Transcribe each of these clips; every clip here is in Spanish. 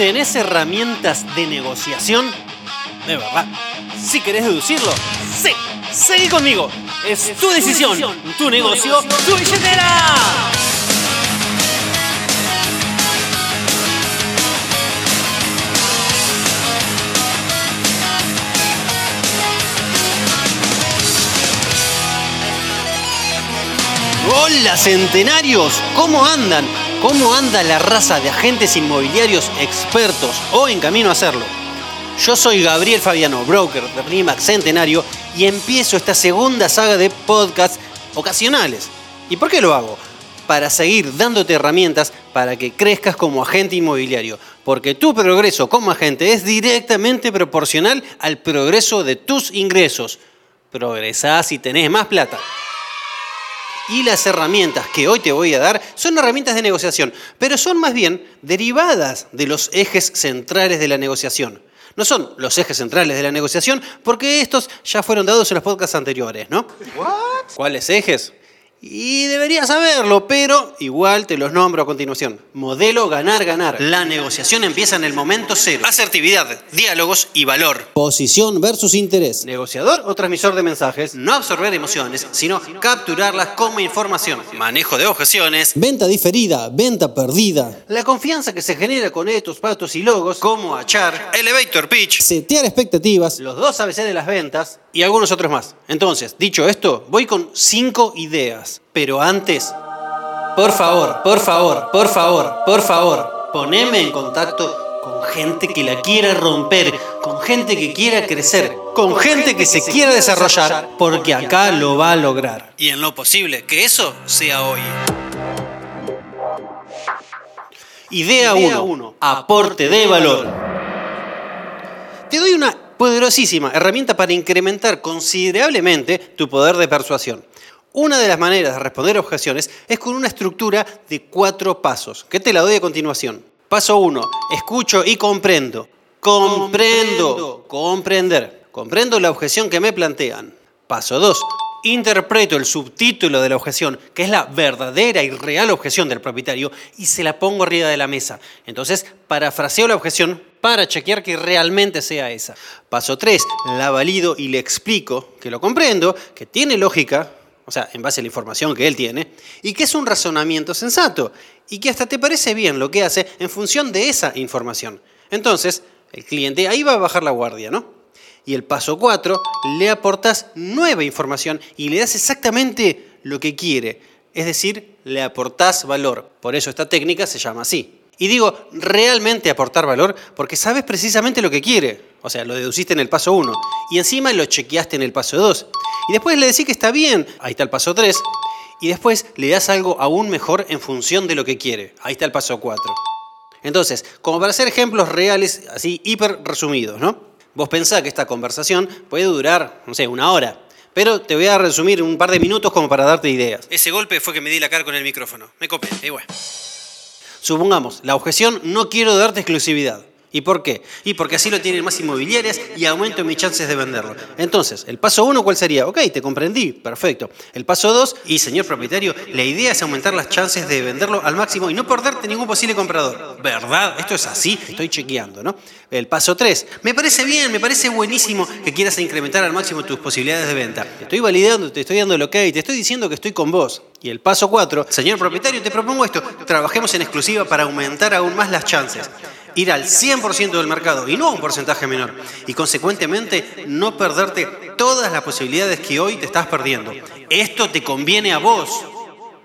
¿Tenés herramientas de negociación? De verdad. Si querés deducirlo, sí. Seguí conmigo. Es tu decisión, tu negocio, tu billetera. Hola centenarios, ¿cómo andan? ¿Cómo anda la raza de agentes inmobiliarios expertos o en camino a hacerlo? Yo soy Gabriel Fabiano, broker de RIMAX Centenario y empiezo esta segunda saga de podcasts ocasionales. ¿Y por qué lo hago? Para seguir dándote herramientas para que crezcas como agente inmobiliario, porque tu progreso como agente es directamente proporcional al progreso de tus ingresos. Progresás y tenés más plata. Y las herramientas que hoy te voy a dar son herramientas de negociación, pero son más bien derivadas de los ejes centrales de la negociación. No son los ejes centrales de la negociación porque estos ya fueron dados en los podcasts anteriores, ¿no? ¿Cuáles ejes? Y deberías saberlo, pero igual te los nombro a continuación. Modelo ganar, ganar. La negociación empieza en el momento cero. Asertividad, diálogos y valor. Posición versus interés. Negociador o transmisor de mensajes. No absorber emociones, sino capturarlas como información. Manejo de objeciones. Venta diferida, venta perdida. La confianza que se genera con estos patos y logos. Como achar. Elevator pitch. Setear expectativas. Los dos ABC de las ventas. Y algunos otros más. Entonces, dicho esto, voy con cinco ideas. Pero antes, por favor, por favor, por favor, por favor, poneme en contacto con gente que la quiera romper, con gente que quiera crecer, con gente que se quiera desarrollar, porque acá lo va a lograr. Y en lo posible, que eso sea hoy. Idea 1. Aporte de valor. Te doy una poderosísima herramienta para incrementar considerablemente tu poder de persuasión. Una de las maneras de responder objeciones es con una estructura de cuatro pasos, que te la doy a continuación. Paso 1. Escucho y comprendo. Comprendo. Comprender. Comprendo la objeción que me plantean. Paso 2. Interpreto el subtítulo de la objeción, que es la verdadera y real objeción del propietario, y se la pongo arriba de la mesa. Entonces, parafraseo la objeción para chequear que realmente sea esa. Paso 3. La valido y le explico que lo comprendo, que tiene lógica, o sea, en base a la información que él tiene, y que es un razonamiento sensato, y que hasta te parece bien lo que hace en función de esa información. Entonces, el cliente ahí va a bajar la guardia, ¿no? Y el paso 4, le aportas nueva información y le das exactamente lo que quiere. Es decir, le aportás valor. Por eso esta técnica se llama así. Y digo, realmente aportar valor porque sabes precisamente lo que quiere. O sea, lo deduciste en el paso 1. Y encima lo chequeaste en el paso 2. Y después le decís que está bien. Ahí está el paso 3. Y después le das algo aún mejor en función de lo que quiere. Ahí está el paso 4. Entonces, como para hacer ejemplos reales, así hiper resumidos, ¿no? Vos pensás que esta conversación puede durar, no sé, una hora. Pero te voy a resumir un par de minutos como para darte ideas. Ese golpe fue que me di la cara con el micrófono. Me copé, igual. Supongamos, la objeción no quiero darte exclusividad. ¿Y por qué? Y porque así lo tienen más inmobiliarias y aumento mis chances de venderlo. Entonces, el paso uno, ¿cuál sería? Ok, te comprendí, perfecto. El paso dos, y señor propietario, la idea es aumentar las chances de venderlo al máximo y no perderte ningún posible comprador. ¿Verdad? Esto es así, estoy chequeando, ¿no? El paso tres, me parece bien, me parece buenísimo que quieras incrementar al máximo tus posibilidades de venta. Te estoy validando, te estoy dando el ok, te estoy diciendo que estoy con vos. Y el paso cuatro, señor propietario, te propongo esto, trabajemos en exclusiva para aumentar aún más las chances ir al 100% del mercado y no a un porcentaje menor. Y consecuentemente no perderte todas las posibilidades que hoy te estás perdiendo. Esto te conviene a vos.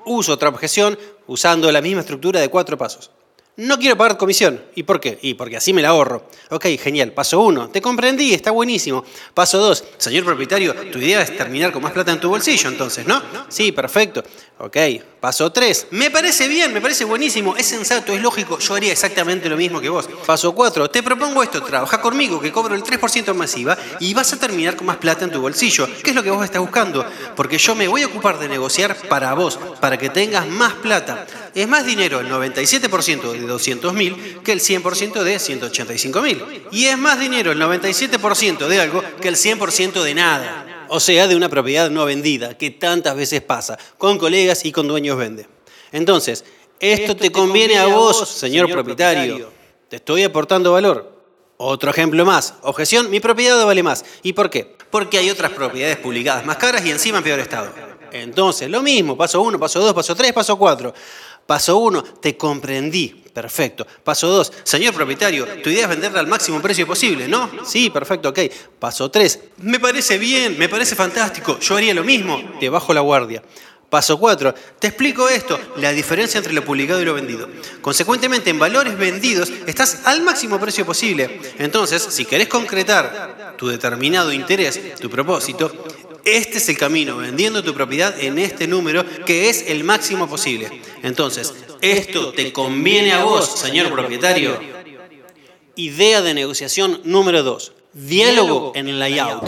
Uso otra objeción usando la misma estructura de cuatro pasos. No quiero pagar comisión. ¿Y por qué? Y porque así me la ahorro. Ok, genial. Paso uno, te comprendí, está buenísimo. Paso dos, señor propietario, tu idea es terminar con más plata en tu bolsillo, entonces, ¿no? Sí, perfecto. Ok, paso tres, me parece bien, me parece buenísimo, es sensato, es lógico, yo haría exactamente lo mismo que vos. Paso cuatro, te propongo esto, trabaja conmigo, que cobro el 3% masiva y vas a terminar con más plata en tu bolsillo. ¿Qué es lo que vos estás buscando? Porque yo me voy a ocupar de negociar para vos, para que tengas más plata. Es más dinero el 97% de 200.000 que el 100% de 185.000. Y es más dinero el 97% de algo que el 100% de nada. O sea, de una propiedad no vendida, que tantas veces pasa, con colegas y con dueños vende. Entonces, esto, te conviene, a vos, señor, propietario. Te estoy aportando valor. Otro ejemplo más. Objeción, mi propiedad vale más. ¿Y por qué? Porque hay otras propiedades publicadas más caras y encima en peor estado. Entonces, lo mismo, paso 1, paso 2, paso 3, paso 4. Paso 1, te comprendí. Perfecto. Paso 2, señor propietario, tu idea es venderla al máximo precio posible, ¿no? Sí, perfecto, ok. Paso 3, me parece bien, me parece fantástico, yo haría lo mismo. Te bajo la guardia. Paso 4. Te explico esto, la diferencia entre lo publicado y lo vendido. Consecuentemente, en valores vendidos estás al máximo precio posible. Entonces, si querés concretar tu determinado interés, tu propósito, este es el camino, vendiendo tu propiedad en este número que es el máximo posible. Entonces, esto te conviene a vos, señor propietario. Idea de negociación número 2. Diálogo en el layout.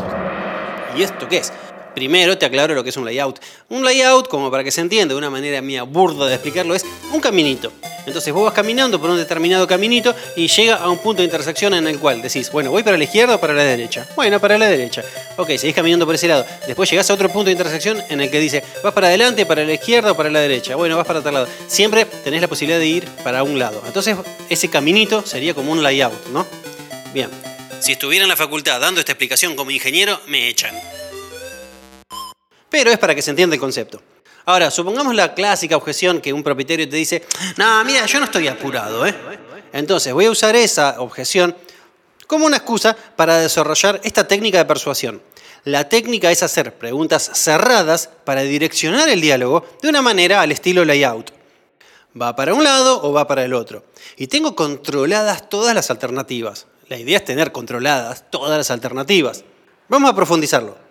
¿Y esto qué es? Primero te aclaro lo que es un layout. Un layout, como para que se entienda de una manera mía burda de explicarlo, es un caminito. Entonces vos vas caminando por un determinado caminito y llega a un punto de intersección en el cual decís, bueno, voy para la izquierda o para la derecha. Bueno, para la derecha. Ok, seguís caminando por ese lado. Después llegás a otro punto de intersección en el que dice, vas para adelante, para la izquierda o para la derecha. Bueno, vas para otro lado. Siempre tenés la posibilidad de ir para un lado. Entonces ese caminito sería como un layout, ¿no? Bien. Si estuviera en la facultad dando esta explicación como ingeniero, me echan pero es para que se entienda el concepto. Ahora, supongamos la clásica objeción que un propietario te dice, no, mira, yo no estoy apurado, ¿eh? Entonces, voy a usar esa objeción como una excusa para desarrollar esta técnica de persuasión. La técnica es hacer preguntas cerradas para direccionar el diálogo de una manera al estilo layout. Va para un lado o va para el otro. Y tengo controladas todas las alternativas. La idea es tener controladas todas las alternativas. Vamos a profundizarlo.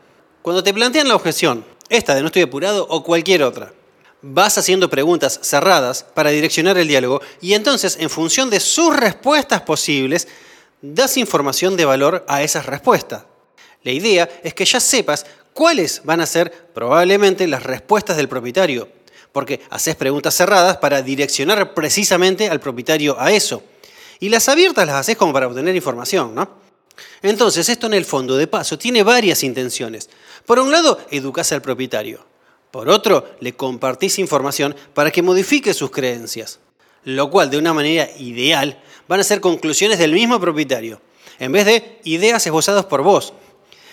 Cuando te plantean la objeción, esta de no estoy apurado o cualquier otra, vas haciendo preguntas cerradas para direccionar el diálogo y entonces en función de sus respuestas posibles, das información de valor a esas respuestas. La idea es que ya sepas cuáles van a ser probablemente las respuestas del propietario, porque haces preguntas cerradas para direccionar precisamente al propietario a eso. Y las abiertas las haces como para obtener información, ¿no? Entonces, esto en el fondo, de paso, tiene varias intenciones. Por un lado, educás al propietario. Por otro, le compartís información para que modifique sus creencias. Lo cual, de una manera ideal, van a ser conclusiones del mismo propietario, en vez de ideas esbozadas por vos.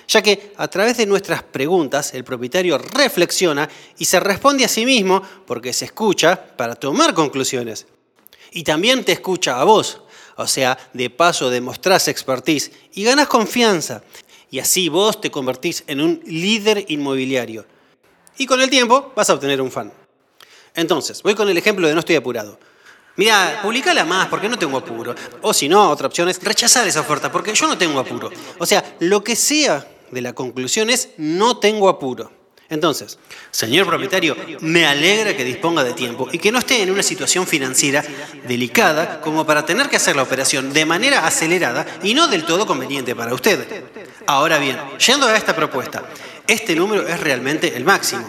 Ya que a través de nuestras preguntas el propietario reflexiona y se responde a sí mismo porque se escucha para tomar conclusiones. Y también te escucha a vos, o sea, de paso demostrás expertise y ganas confianza. Y así vos te convertís en un líder inmobiliario. Y con el tiempo vas a obtener un fan. Entonces, voy con el ejemplo de no estoy apurado. Mira, publicala más porque no tengo apuro. O si no, otra opción es rechazar esa oferta porque yo no tengo apuro. O sea, lo que sea de la conclusión es no tengo apuro. Entonces, señor propietario, me alegra que disponga de tiempo y que no esté en una situación financiera delicada como para tener que hacer la operación de manera acelerada y no del todo conveniente para usted. Ahora bien, yendo a esta propuesta, este número es realmente el máximo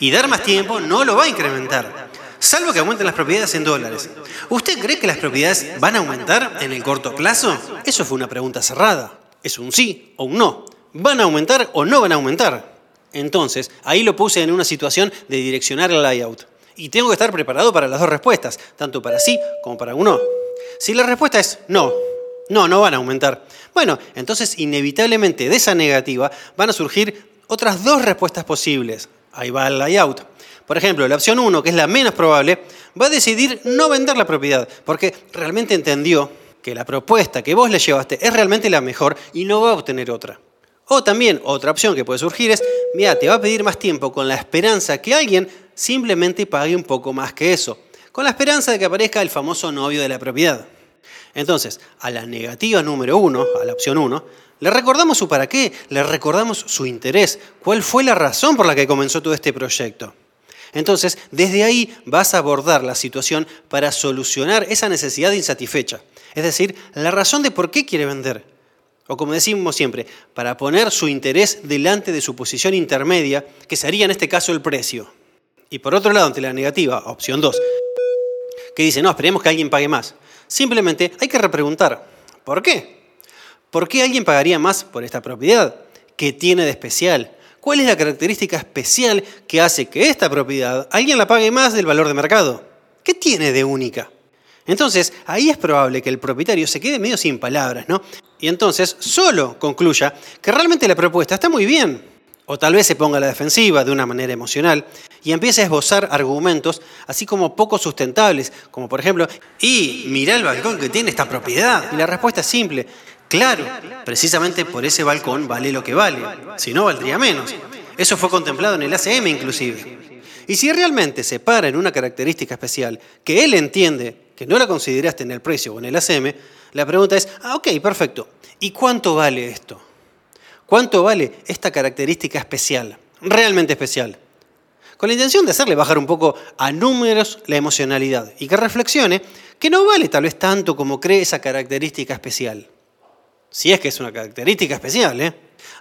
y dar más tiempo no lo va a incrementar, salvo que aumenten las propiedades en dólares. ¿Usted cree que las propiedades van a aumentar en el corto plazo? Eso fue una pregunta cerrada. Es un sí o un no. ¿Van a aumentar o no van a aumentar? Entonces, ahí lo puse en una situación de direccionar el layout. Y tengo que estar preparado para las dos respuestas, tanto para sí como para un no. Si la respuesta es no, no, no van a aumentar. Bueno, entonces inevitablemente de esa negativa van a surgir otras dos respuestas posibles. Ahí va el layout. Por ejemplo, la opción 1, que es la menos probable, va a decidir no vender la propiedad, porque realmente entendió que la propuesta que vos le llevaste es realmente la mejor y no va a obtener otra. O también otra opción que puede surgir es, mira, te va a pedir más tiempo con la esperanza que alguien simplemente pague un poco más que eso, con la esperanza de que aparezca el famoso novio de la propiedad. Entonces, a la negativa número uno, a la opción uno, le recordamos su para qué, le recordamos su interés, cuál fue la razón por la que comenzó todo este proyecto. Entonces, desde ahí vas a abordar la situación para solucionar esa necesidad insatisfecha, es decir, la razón de por qué quiere vender. O como decimos siempre, para poner su interés delante de su posición intermedia, que sería en este caso el precio. Y por otro lado, ante la negativa, opción 2, que dice, no, esperemos que alguien pague más. Simplemente hay que repreguntar, ¿por qué? ¿Por qué alguien pagaría más por esta propiedad? ¿Qué tiene de especial? ¿Cuál es la característica especial que hace que esta propiedad alguien la pague más del valor de mercado? ¿Qué tiene de única? Entonces, ahí es probable que el propietario se quede medio sin palabras, ¿no? Y entonces solo concluya que realmente la propuesta está muy bien. O tal vez se ponga a la defensiva de una manera emocional y empiece a esbozar argumentos así como poco sustentables, como por ejemplo, y mira el balcón que tiene esta propiedad. Y la respuesta es simple, claro, precisamente por ese balcón vale lo que vale, si no valdría menos. Eso fue contemplado en el ACM inclusive. Y si realmente se para en una característica especial que él entiende que no la consideraste en el precio o en el ACM, la pregunta es, ah, ok, perfecto, ¿y cuánto vale esto? ¿Cuánto vale esta característica especial, realmente especial? Con la intención de hacerle bajar un poco a números la emocionalidad y que reflexione que no vale tal vez tanto como cree esa característica especial. Si es que es una característica especial, ¿eh?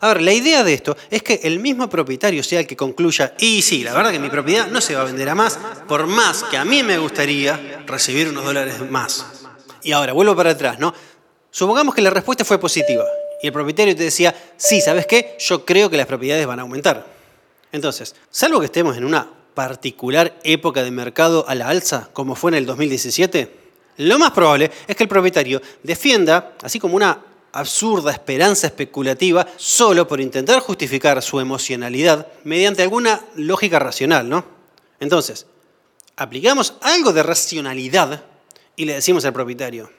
A ver, la idea de esto es que el mismo propietario sea el que concluya, y sí, la verdad que mi propiedad no se va a vender a más, por más que a mí me gustaría recibir unos dólares más. Y ahora, vuelvo para atrás, ¿no? Supongamos que la respuesta fue positiva y el propietario te decía, sí, ¿sabes qué? Yo creo que las propiedades van a aumentar. Entonces, salvo que estemos en una particular época de mercado a la alza, como fue en el 2017, lo más probable es que el propietario defienda, así como una absurda esperanza especulativa solo por intentar justificar su emocionalidad mediante alguna lógica racional, ¿no? Entonces, aplicamos algo de racionalidad y le decimos al propietario,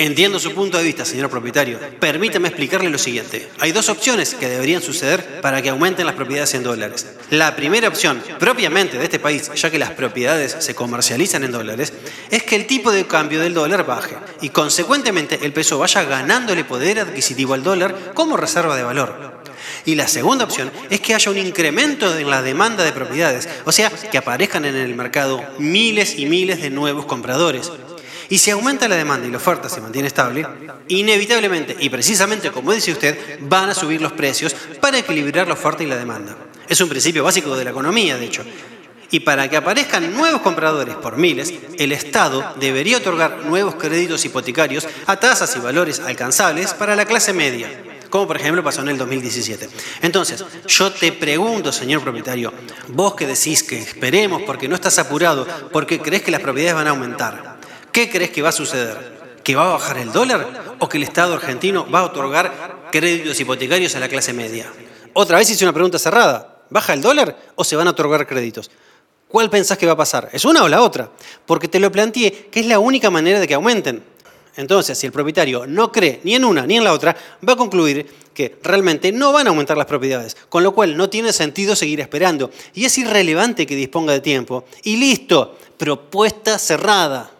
Entiendo su punto de vista, señor propietario. Permítame explicarle lo siguiente. Hay dos opciones que deberían suceder para que aumenten las propiedades en dólares. La primera opción, propiamente de este país, ya que las propiedades se comercializan en dólares, es que el tipo de cambio del dólar baje y consecuentemente el peso vaya ganándole poder adquisitivo al dólar como reserva de valor. Y la segunda opción es que haya un incremento en la demanda de propiedades, o sea, que aparezcan en el mercado miles y miles de nuevos compradores. Y si aumenta la demanda y la oferta se mantiene estable, inevitablemente y precisamente como dice usted, van a subir los precios para equilibrar la oferta y la demanda. Es un principio básico de la economía, de hecho. Y para que aparezcan nuevos compradores por miles, el Estado debería otorgar nuevos créditos hipotecarios a tasas y valores alcanzables para la clase media, como por ejemplo pasó en el 2017. Entonces, yo te pregunto, señor propietario, vos que decís que esperemos porque no estás apurado, porque crees que las propiedades van a aumentar, ¿Qué crees que va a suceder? ¿Que va a bajar el dólar o que el Estado argentino va a otorgar créditos hipotecarios a la clase media? Otra vez hice una pregunta cerrada. ¿Baja el dólar o se van a otorgar créditos? ¿Cuál pensás que va a pasar? ¿Es una o la otra? Porque te lo planteé que es la única manera de que aumenten. Entonces, si el propietario no cree ni en una ni en la otra, va a concluir que realmente no van a aumentar las propiedades, con lo cual no tiene sentido seguir esperando. Y es irrelevante que disponga de tiempo. Y listo, propuesta cerrada.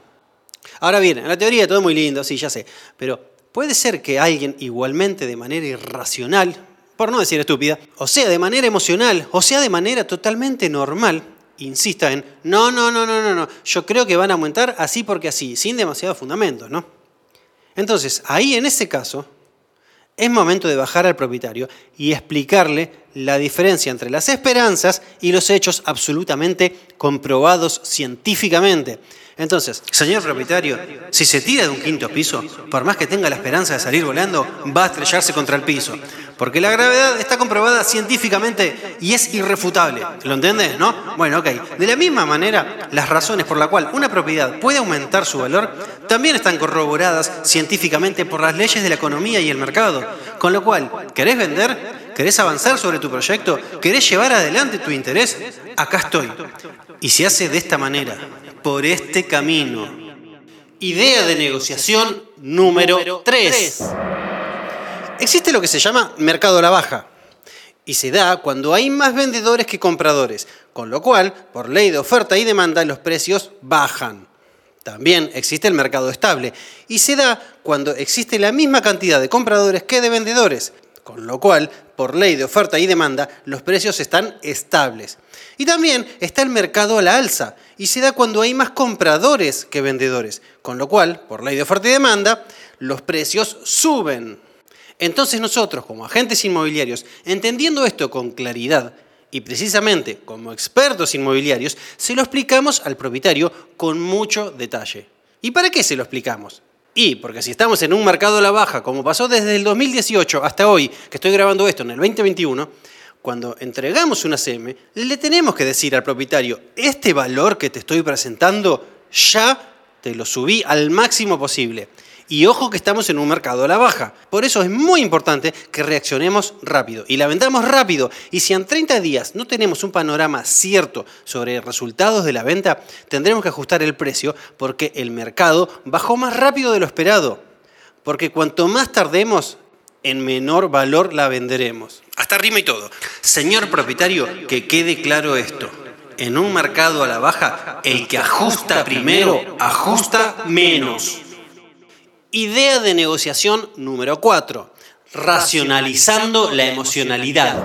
Ahora bien, en la teoría todo muy lindo, sí, ya sé, pero puede ser que alguien igualmente de manera irracional, por no decir estúpida, o sea, de manera emocional, o sea, de manera totalmente normal, insista en, no, no, no, no, no, no, yo creo que van a aumentar así porque así, sin demasiados fundamentos, ¿no? Entonces, ahí en ese caso, es momento de bajar al propietario y explicarle la diferencia entre las esperanzas y los hechos absolutamente comprobados científicamente. Entonces, señor propietario, si se tira de un quinto piso, por más que tenga la esperanza de salir volando, va a estrellarse contra el piso. Porque la gravedad está comprobada científicamente y es irrefutable. ¿Lo entiendes? ¿No? Bueno, ok. De la misma manera, las razones por las cuales una propiedad puede aumentar su valor también están corroboradas científicamente por las leyes de la economía y el mercado. Con lo cual, ¿querés vender? ¿Querés avanzar sobre tu proyecto? ¿Querés llevar adelante tu interés? Acá estoy. Y se hace de esta manera por este camino. Idea de negociación número 3. Existe lo que se llama mercado a la baja y se da cuando hay más vendedores que compradores, con lo cual, por ley de oferta y demanda, los precios bajan. También existe el mercado estable y se da cuando existe la misma cantidad de compradores que de vendedores, con lo cual, por ley de oferta y demanda, los precios están estables. Y también está el mercado a la alza y se da cuando hay más compradores que vendedores, con lo cual, por ley de oferta y demanda, los precios suben. Entonces nosotros, como agentes inmobiliarios, entendiendo esto con claridad, y precisamente como expertos inmobiliarios, se lo explicamos al propietario con mucho detalle. ¿Y para qué se lo explicamos? Y porque si estamos en un mercado a la baja, como pasó desde el 2018 hasta hoy, que estoy grabando esto en el 2021, cuando entregamos una CM, le tenemos que decir al propietario, este valor que te estoy presentando ya te lo subí al máximo posible. Y ojo que estamos en un mercado a la baja. Por eso es muy importante que reaccionemos rápido y la vendamos rápido. Y si en 30 días no tenemos un panorama cierto sobre resultados de la venta, tendremos que ajustar el precio porque el mercado bajó más rápido de lo esperado. Porque cuanto más tardemos, en menor valor la venderemos. Hasta rima y todo. Señor propietario, que quede claro esto. En un mercado a la baja, el que ajusta primero, ajusta menos. Idea de negociación número 4. Racionalizando la emocionalidad.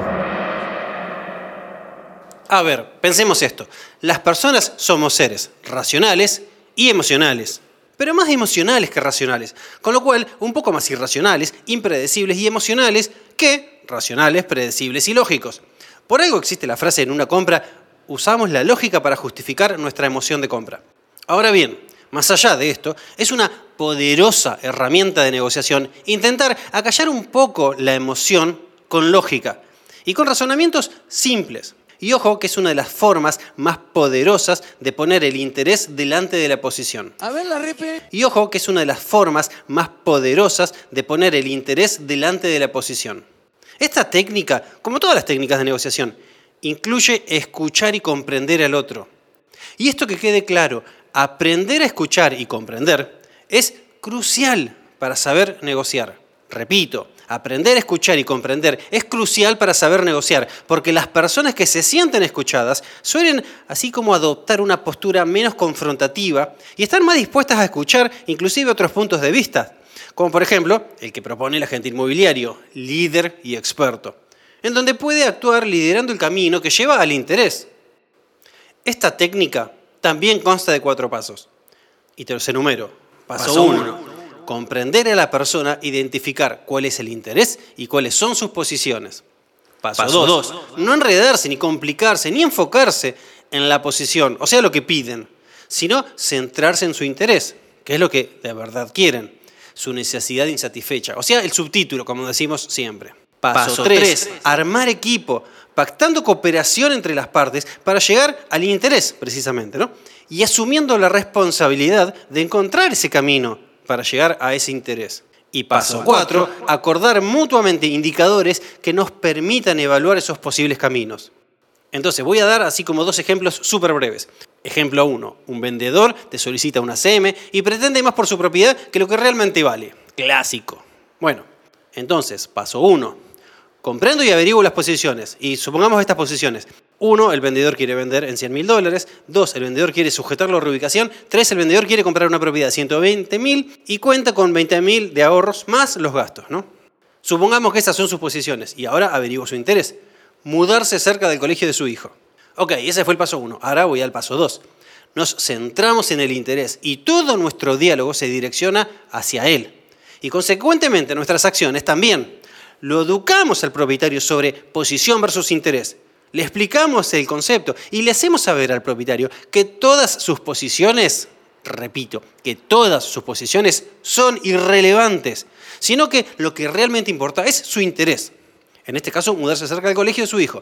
A ver, pensemos esto. Las personas somos seres racionales y emocionales, pero más emocionales que racionales, con lo cual un poco más irracionales, impredecibles y emocionales que racionales, predecibles y lógicos. Por algo existe la frase en una compra, usamos la lógica para justificar nuestra emoción de compra. Ahora bien, más allá de esto, es una poderosa herramienta de negociación intentar acallar un poco la emoción con lógica y con razonamientos simples. Y ojo que es una de las formas más poderosas de poner el interés delante de la posición. A ver la Y ojo que es una de las formas más poderosas de poner el interés delante de la posición. Esta técnica, como todas las técnicas de negociación, incluye escuchar y comprender al otro. Y esto que quede claro, aprender a escuchar y comprender es crucial para saber negociar. Repito, aprender a escuchar y comprender es crucial para saber negociar, porque las personas que se sienten escuchadas suelen así como adoptar una postura menos confrontativa y están más dispuestas a escuchar inclusive otros puntos de vista, como por ejemplo el que propone el agente inmobiliario, líder y experto, en donde puede actuar liderando el camino que lleva al interés. Esta técnica también consta de cuatro pasos. Y te los enumero. Paso uno, comprender a la persona, identificar cuál es el interés y cuáles son sus posiciones. Paso dos, no enredarse, ni complicarse, ni enfocarse en la posición, o sea, lo que piden, sino centrarse en su interés, que es lo que de verdad quieren, su necesidad insatisfecha, o sea, el subtítulo, como decimos siempre. Paso 3. Armar equipo, pactando cooperación entre las partes para llegar al interés, precisamente, ¿no? Y asumiendo la responsabilidad de encontrar ese camino para llegar a ese interés. Y paso 4. Acordar mutuamente indicadores que nos permitan evaluar esos posibles caminos. Entonces, voy a dar así como dos ejemplos súper breves. Ejemplo 1. Un vendedor te solicita una CM y pretende más por su propiedad que lo que realmente vale. Clásico. Bueno, entonces, paso 1 comprendo y averiguo las posiciones. Y supongamos estas posiciones. Uno, el vendedor quiere vender en 100 mil dólares. Dos, el vendedor quiere sujetarlo a reubicación. Tres, el vendedor quiere comprar una propiedad de 120 mil y cuenta con 20 mil de ahorros más los gastos. ¿no? Supongamos que esas son sus posiciones. Y ahora averiguo su interés. Mudarse cerca del colegio de su hijo. Ok, ese fue el paso uno. Ahora voy al paso dos. Nos centramos en el interés y todo nuestro diálogo se direcciona hacia él. Y consecuentemente nuestras acciones también lo educamos al propietario sobre posición versus interés, le explicamos el concepto y le hacemos saber al propietario que todas sus posiciones, repito, que todas sus posiciones son irrelevantes, sino que lo que realmente importa es su interés. En este caso, mudarse cerca del colegio de su hijo.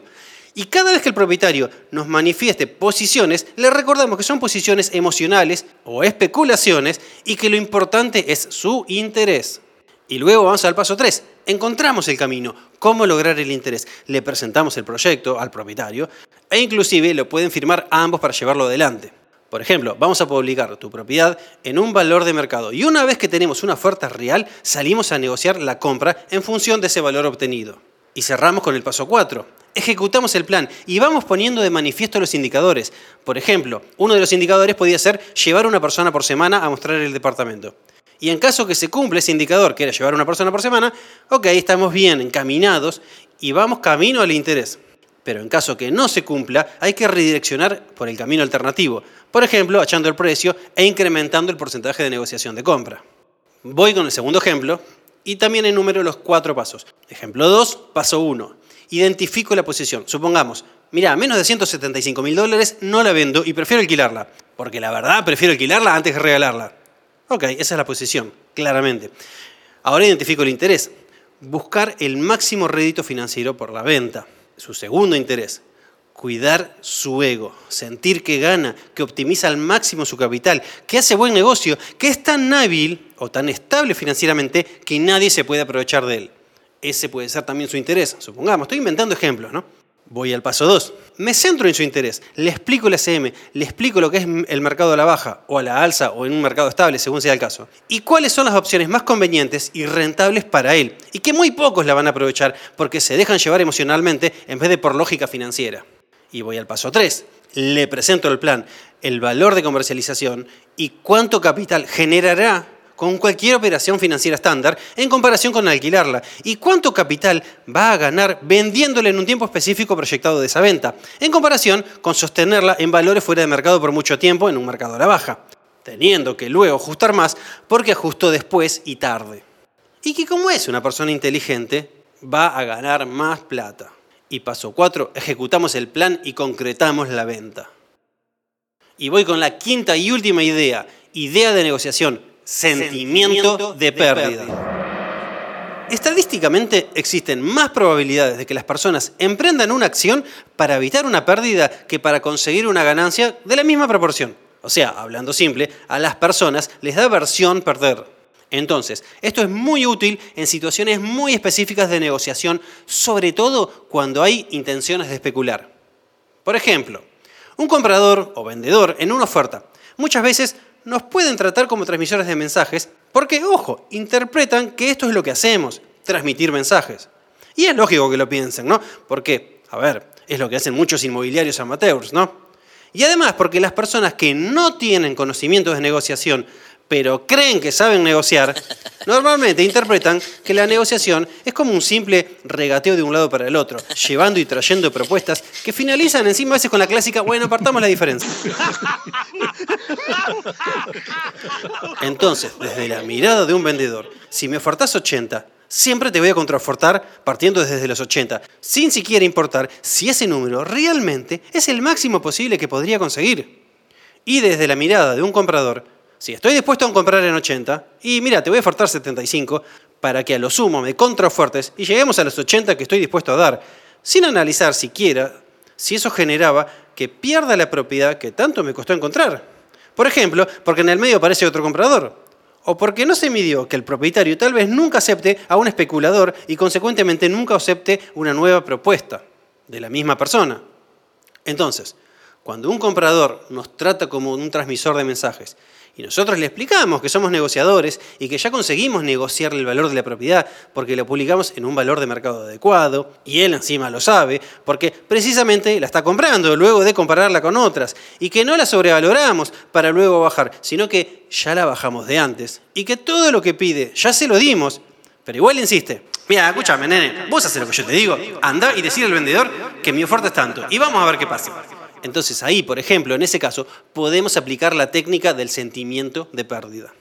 Y cada vez que el propietario nos manifieste posiciones, le recordamos que son posiciones emocionales o especulaciones y que lo importante es su interés. Y luego vamos al paso 3. Encontramos el camino, cómo lograr el interés. Le presentamos el proyecto al propietario e inclusive lo pueden firmar ambos para llevarlo adelante. Por ejemplo, vamos a publicar tu propiedad en un valor de mercado y una vez que tenemos una oferta real, salimos a negociar la compra en función de ese valor obtenido. Y cerramos con el paso 4. Ejecutamos el plan y vamos poniendo de manifiesto los indicadores. Por ejemplo, uno de los indicadores podía ser llevar una persona por semana a mostrar el departamento. Y en caso que se cumpla ese indicador, que era llevar una persona por semana, ok, estamos bien encaminados y vamos camino al interés. Pero en caso que no se cumpla, hay que redireccionar por el camino alternativo. Por ejemplo, achando el precio e incrementando el porcentaje de negociación de compra. Voy con el segundo ejemplo y también enumero los cuatro pasos. Ejemplo 2, paso 1. Identifico la posición. Supongamos, mira, menos de 175 mil dólares no la vendo y prefiero alquilarla. Porque la verdad prefiero alquilarla antes de regalarla. Ok, esa es la posición, claramente. Ahora identifico el interés. Buscar el máximo rédito financiero por la venta. Su segundo interés. cuidar su ego, sentir que gana, que optimiza al máximo su capital, que hace buen negocio, que es tan hábil o tan estable financieramente que nadie se puede aprovechar de él. Ese puede ser también su interés, supongamos. Estoy inventando ejemplos, ¿no? Voy al paso 2. Me centro en su interés, le explico el SM, le explico lo que es el mercado a la baja o a la alza o en un mercado estable, según sea el caso. Y cuáles son las opciones más convenientes y rentables para él. Y que muy pocos la van a aprovechar porque se dejan llevar emocionalmente en vez de por lógica financiera. Y voy al paso 3. Le presento el plan, el valor de comercialización y cuánto capital generará con cualquier operación financiera estándar en comparación con alquilarla y cuánto capital va a ganar vendiéndola en un tiempo específico proyectado de esa venta, en comparación con sostenerla en valores fuera de mercado por mucho tiempo en un mercado a la baja, teniendo que luego ajustar más porque ajustó después y tarde. Y que como es una persona inteligente, va a ganar más plata. Y paso 4, ejecutamos el plan y concretamos la venta. Y voy con la quinta y última idea, idea de negociación, sentimiento de pérdida. Estadísticamente existen más probabilidades de que las personas emprendan una acción para evitar una pérdida que para conseguir una ganancia de la misma proporción. O sea, hablando simple, a las personas les da aversión perder. Entonces, esto es muy útil en situaciones muy específicas de negociación, sobre todo cuando hay intenciones de especular. Por ejemplo, un comprador o vendedor en una oferta muchas veces nos pueden tratar como transmisores de mensajes porque, ojo, interpretan que esto es lo que hacemos, transmitir mensajes. Y es lógico que lo piensen, ¿no? Porque, a ver, es lo que hacen muchos inmobiliarios amateurs, ¿no? Y además porque las personas que no tienen conocimientos de negociación pero creen que saben negociar, normalmente interpretan que la negociación es como un simple regateo de un lado para el otro, llevando y trayendo propuestas que finalizan encima a veces con la clásica, bueno, apartamos la diferencia. Entonces, desde la mirada de un vendedor, si me ofertas 80, siempre te voy a contraofertar partiendo desde los 80, sin siquiera importar si ese número realmente es el máximo posible que podría conseguir. Y desde la mirada de un comprador, si estoy dispuesto a comprar en 80, y mira, te voy a ofertar 75 para que a lo sumo me contraofertes y lleguemos a los 80 que estoy dispuesto a dar, sin analizar siquiera si eso generaba que pierda la propiedad que tanto me costó encontrar. Por ejemplo, porque en el medio aparece otro comprador. O porque no se midió que el propietario tal vez nunca acepte a un especulador y consecuentemente nunca acepte una nueva propuesta de la misma persona. Entonces, cuando un comprador nos trata como un transmisor de mensajes y nosotros le explicamos que somos negociadores y que ya conseguimos negociar el valor de la propiedad porque lo publicamos en un valor de mercado adecuado, y él encima lo sabe, porque precisamente la está comprando luego de compararla con otras, y que no la sobrevaloramos para luego bajar, sino que ya la bajamos de antes, y que todo lo que pide ya se lo dimos, pero igual insiste. Mira, escúchame, nene, vos haces lo que yo te digo, anda y decir al vendedor que mi oferta es tanto, y vamos a ver qué pasa. Entonces ahí, por ejemplo, en ese caso, podemos aplicar la técnica del sentimiento de pérdida.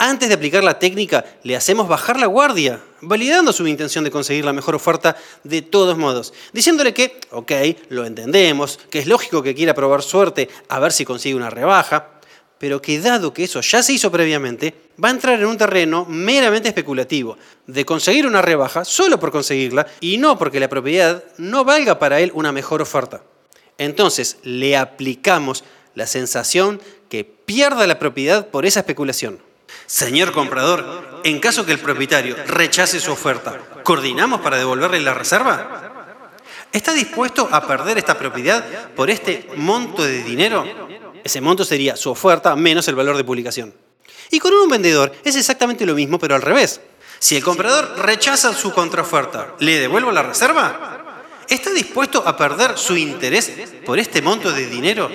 Antes de aplicar la técnica, le hacemos bajar la guardia, validando su intención de conseguir la mejor oferta de todos modos, diciéndole que, ok, lo entendemos, que es lógico que quiera probar suerte a ver si consigue una rebaja, pero que dado que eso ya se hizo previamente, va a entrar en un terreno meramente especulativo, de conseguir una rebaja solo por conseguirla y no porque la propiedad no valga para él una mejor oferta. Entonces le aplicamos la sensación que pierda la propiedad por esa especulación. Señor comprador, en caso que el propietario rechace su oferta, ¿coordinamos para devolverle la reserva? ¿Está dispuesto a perder esta propiedad por este monto de dinero? Ese monto sería su oferta menos el valor de publicación. Y con un vendedor es exactamente lo mismo, pero al revés. Si el comprador rechaza su contraoferta, ¿le devuelvo la reserva? ¿Está dispuesto a perder su interés por este monto de dinero?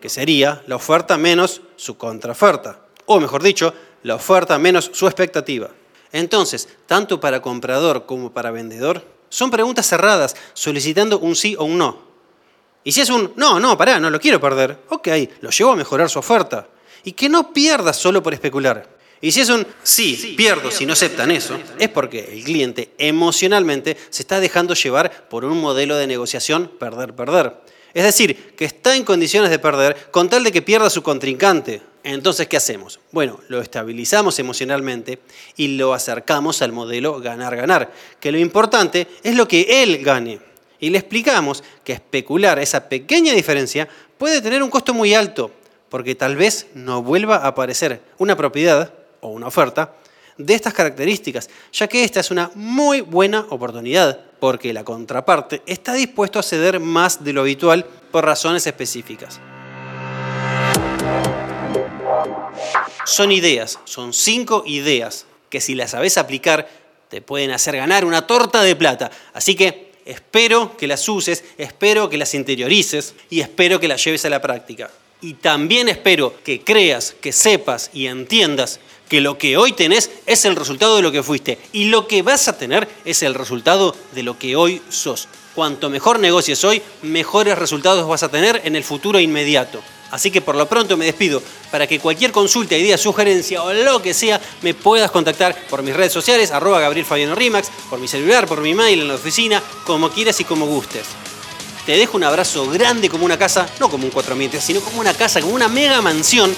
Que sería la oferta menos su contraoferta. O mejor dicho, la oferta menos su expectativa. Entonces, tanto para comprador como para vendedor, son preguntas cerradas solicitando un sí o un no. Y si es un no, no, pará, no lo quiero perder, ok, lo llevo a mejorar su oferta. Y que no pierda solo por especular. Y si es un sí, pierdo si no aceptan eso, es porque el cliente emocionalmente se está dejando llevar por un modelo de negociación perder-perder. Es decir, que está en condiciones de perder con tal de que pierda su contrincante. Entonces, ¿qué hacemos? Bueno, lo estabilizamos emocionalmente y lo acercamos al modelo ganar-ganar, que lo importante es lo que él gane. Y le explicamos que especular esa pequeña diferencia puede tener un costo muy alto, porque tal vez no vuelva a aparecer una propiedad o una oferta de estas características, ya que esta es una muy buena oportunidad, porque la contraparte está dispuesto a ceder más de lo habitual por razones específicas. Son ideas, son cinco ideas que si las sabes aplicar te pueden hacer ganar una torta de plata. Así que espero que las uses, espero que las interiorices y espero que las lleves a la práctica. Y también espero que creas, que sepas y entiendas que lo que hoy tenés es el resultado de lo que fuiste y lo que vas a tener es el resultado de lo que hoy sos. Cuanto mejor negocies hoy, mejores resultados vas a tener en el futuro inmediato. Así que por lo pronto me despido para que cualquier consulta, idea, sugerencia o lo que sea me puedas contactar por mis redes sociales, arroba Gabriel por mi celular, por mi mail en la oficina, como quieras y como gustes. Te dejo un abrazo grande como una casa, no como un cuatro ambientes, sino como una casa, como una mega mansión.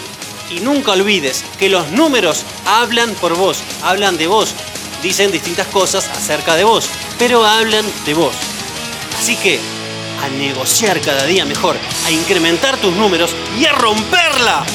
Y nunca olvides que los números hablan por vos, hablan de vos, dicen distintas cosas acerca de vos, pero hablan de vos. Así que a negociar cada día mejor, a incrementar tus números y a romperla.